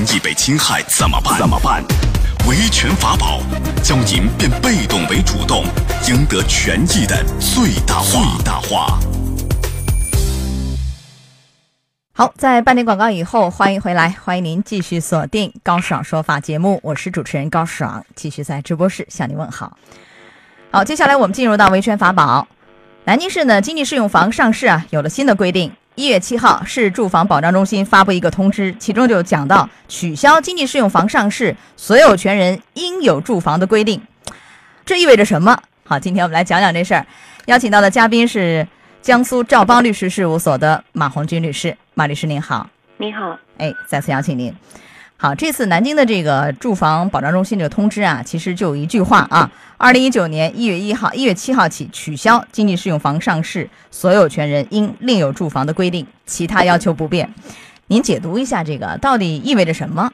权益被侵害怎么办？怎么办？维权法宝，教您变被动为主动，赢得权益的最大化。最大化。好，在半点广告以后，欢迎回来，欢迎您继续锁定高爽说法节目，我是主持人高爽，继续在直播室向您问好。好，接下来我们进入到维权法宝。南京市呢，经济适用房上市啊，有了新的规定。一月七号，市住房保障中心发布一个通知，其中就讲到取消经济适用房上市所有权人应有住房的规定。这意味着什么？好，今天我们来讲讲这事儿。邀请到的嘉宾是江苏赵邦律师事务所的马红军律师，马律师您好。您好。哎，再次邀请您。好，这次南京的这个住房保障中心这个通知啊，其实就一句话啊：二零一九年一月一号、一月七号起取消经济适用房上市所有权人应另有住房的规定，其他要求不变。您解读一下这个到底意味着什么？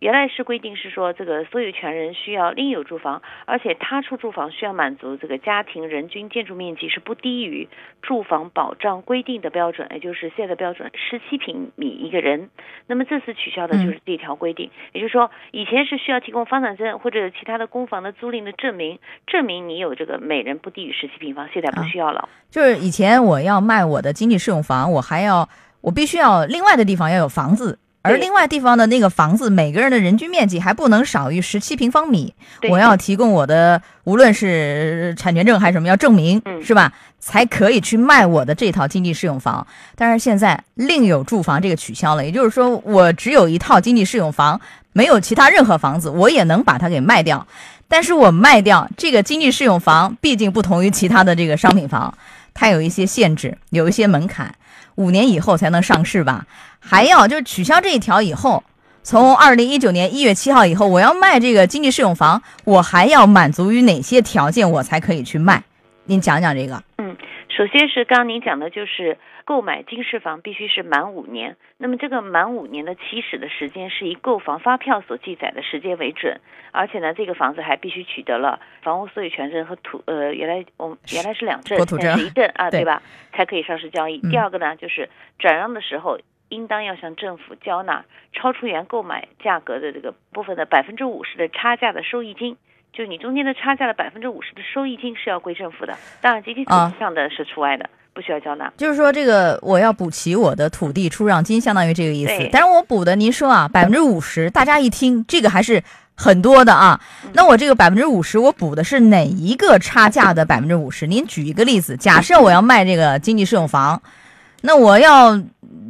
原来是规定是说，这个所有权人需要另有住房，而且他处住房需要满足这个家庭人均建筑面积是不低于住房保障规定的标准，也就是现在的标准十七平米一个人。那么这次取消的就是这条规定，也就是说，以前是需要提供房产证或者其他的公房的租赁的证明，证明你有这个每人不低于十七平方，现在不需要了。就是以前我要卖我的经济适用房，我还要我必须要另外的地方要有房子。而另外地方的那个房子，每个人的人均面积还不能少于十七平方米。我要提供我的无论是产权证还是什么，要证明是吧？才可以去卖我的这套经济适用房。但是现在另有住房这个取消了，也就是说我只有一套经济适用房，没有其他任何房子，我也能把它给卖掉。但是我卖掉这个经济适用房，毕竟不同于其他的这个商品房，它有一些限制，有一些门槛。五年以后才能上市吧？还要就是取消这一条以后，从二零一九年一月七号以后，我要卖这个经济适用房，我还要满足于哪些条件，我才可以去卖？您讲讲这个。嗯，首先是刚刚您讲的，就是。购买经适房必须是满五年，那么这个满五年的起始的时间是以购房发票所记载的时间为准，而且呢，这个房子还必须取得了房屋所有权证和土呃，原来我们原来是两证，现在是一证啊，对吧？才可以上市交易。第二个呢，就是转让的时候应当要向政府交纳超出原购买价格的这个部分的百分之五十的差价的收益金，就你中间的差价的百分之五十的收益金是要归政府的，当然集体土地上的是除外的。不需要交纳，就是说这个我要补齐我的土地出让金，相当于这个意思。但是我补的，您说啊，百分之五十，大家一听这个还是很多的啊。那我这个百分之五十，我补的是哪一个差价的百分之五十？您举一个例子，假设我要卖这个经济适用房，那我要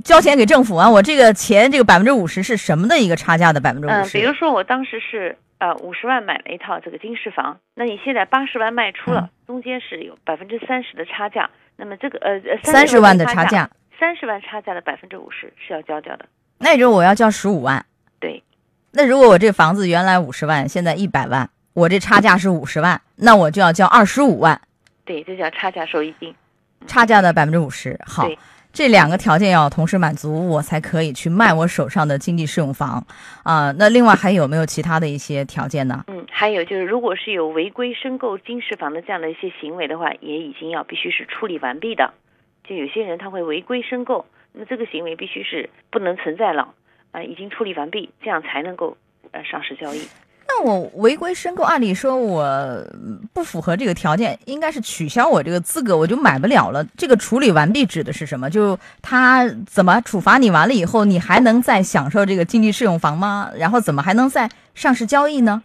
交钱给政府啊，我这个钱这个百分之五十是什么的一个差价的百分之五十？嗯，比如说我当时是呃五十万买了一套这个经适房，那你现在八十万卖出了，中间是有百分之三十的差价。那么这个呃呃三十万的差价，三十万差价的百分之五十是要交掉的。那也就是我要交十五万。对。那如果我这房子原来五十万，现在一百万，我这差价是五十万，那我就要交二十五万。对，这叫差价收益金。差价的百分之五十。好，这两个条件要同时满足，我才可以去卖我手上的经济适用房啊。那另外还有没有其他的一些条件呢？嗯。还有就是，如果是有违规申购经适房的这样的一些行为的话，也已经要必须是处理完毕的。就有些人他会违规申购，那这个行为必须是不能存在了，啊，已经处理完毕，这样才能够呃上市交易。那我违规申购，按理说我不符合这个条件，应该是取消我这个资格，我就买不了了。这个处理完毕指的是什么？就他怎么处罚你完了以后，你还能再享受这个经济适用房吗？然后怎么还能再上市交易呢？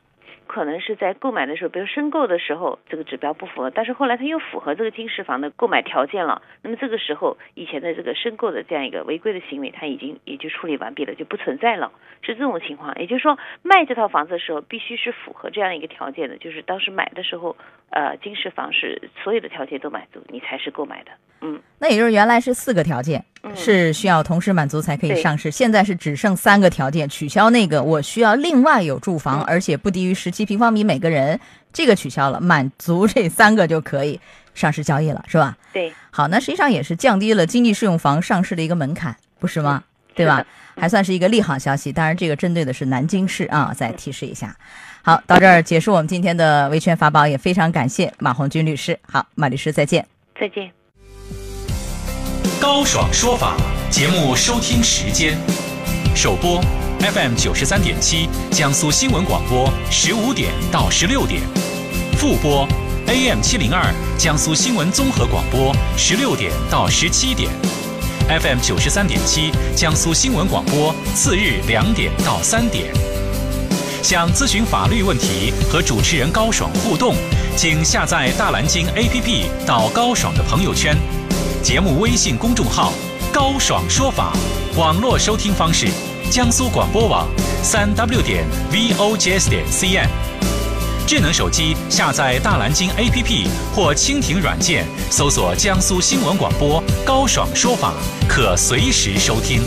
可能是在购买的时候，比如申购的时候，这个指标不符合，但是后来他又符合这个经适房的购买条件了。那么这个时候，以前的这个申购的这样一个违规的行为，他已经也就处理完毕了，就不存在了。是这种情况，也就是说，卖这套房子的时候，必须是符合这样一个条件的，就是当时买的时候，呃，经适房是所有的条件都满足，你才是购买的。嗯，那也就是原来是四个条件。是需要同时满足才可以上市，现在是只剩三个条件，取消那个我需要另外有住房，而且不低于十七平方米每个人，这个取消了，满足这三个就可以上市交易了，是吧？对。好，那实际上也是降低了经济适用房上市的一个门槛，不是吗？对吧？还算是一个利好消息。当然，这个针对的是南京市啊，再提示一下。好，到这儿结束我们今天的维权法宝，也非常感谢马红军律师。好，马律师再见。再见。高爽说法节目收听时间，首播 FM 九十三点七，江苏新闻广播十五点到十六点；复播 AM 七零二，江苏新闻综合广播十六点到十七点；FM 九十三点七，江苏新闻广播次日两点到三点。想咨询法律问题和主持人高爽互动，请下载大蓝鲸 APP 到高爽的朋友圈。节目微信公众号“高爽说法”，网络收听方式：江苏广播网三 w 点 v o j s 点 cn。智能手机下载大蓝鲸 APP 或蜻蜓软件，搜索江苏新闻广播“高爽说法”，可随时收听。